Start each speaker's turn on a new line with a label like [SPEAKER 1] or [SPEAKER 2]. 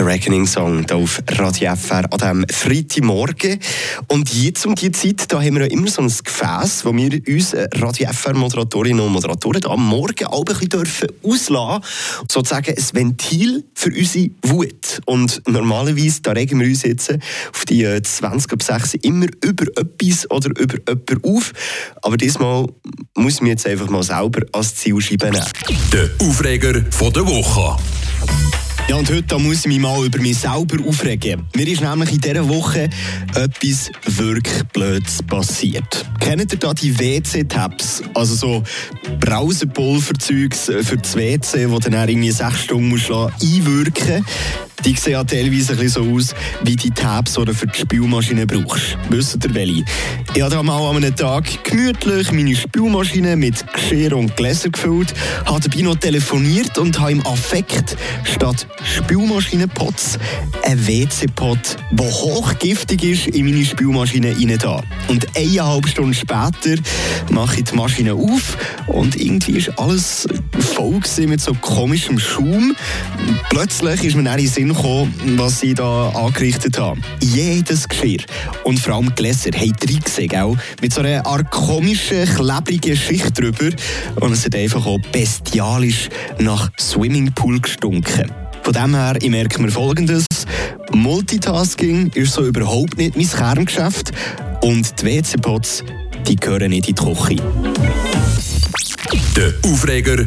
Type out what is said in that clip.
[SPEAKER 1] der Reckoning Song hier auf Radio FR an diesem Freitagmorgen. Und jetzt um diese Zeit, da haben wir ja immer so ein Gefäß, wo wir uns äh, Radio FR Moderatorinnen und Moderatoren am Morgen auch ein bisschen dürfen auslassen Sozusagen ein Ventil für unsere Wut. Und normalerweise, da regen wir uns jetzt auf die 20 ab 6 immer über etwas oder über jemanden auf. Aber diesmal muss ich mir jetzt einfach mal selber als Zielscheibe nehmen.
[SPEAKER 2] Der Aufreger von der Woche.
[SPEAKER 1] Ja, und heute muss ich mich mal über mich selber aufregen. Mir ist nämlich in dieser Woche etwas wirklich Blödes passiert. Kennt ihr da die WC-Tabs? Also so Brausepulverzeugs für das WC, wo dann irgendwie sechs Stunden musst einwirken die sehen ja teilweise ein so aus, wie die Tabs, die du für die Spülmaschine brauchst. Wisst ihr welche? Ich habe mal an einem Tag gemütlich meine Spülmaschine mit Geschirr und Gläser gefüllt, habe dabei noch telefoniert und habe im Affekt statt Spülmaschinenpots einen WC-Pot, der hochgiftig ist, in meine Spülmaschine rein da. Und eineinhalb Stunden später mache ich die Maschine auf und irgendwie ist alles voll mit so komischem Schaum. Plötzlich ist mir dann in Sinn gekommen, was sie da angerichtet haben. Jedes Geschirr und vor allem Gläser haben reingesehen, gell? mit so einer Art komischen, klebrigen Schicht drüber. Und es hat einfach auch bestialisch nach Swimmingpool gestunken. Von dem her, ich merke mir Folgendes. Multitasking ist so überhaupt nicht mein Kerngeschäft und die WC-Pots, die gehören nicht in die Küche.
[SPEAKER 2] Der Aufreger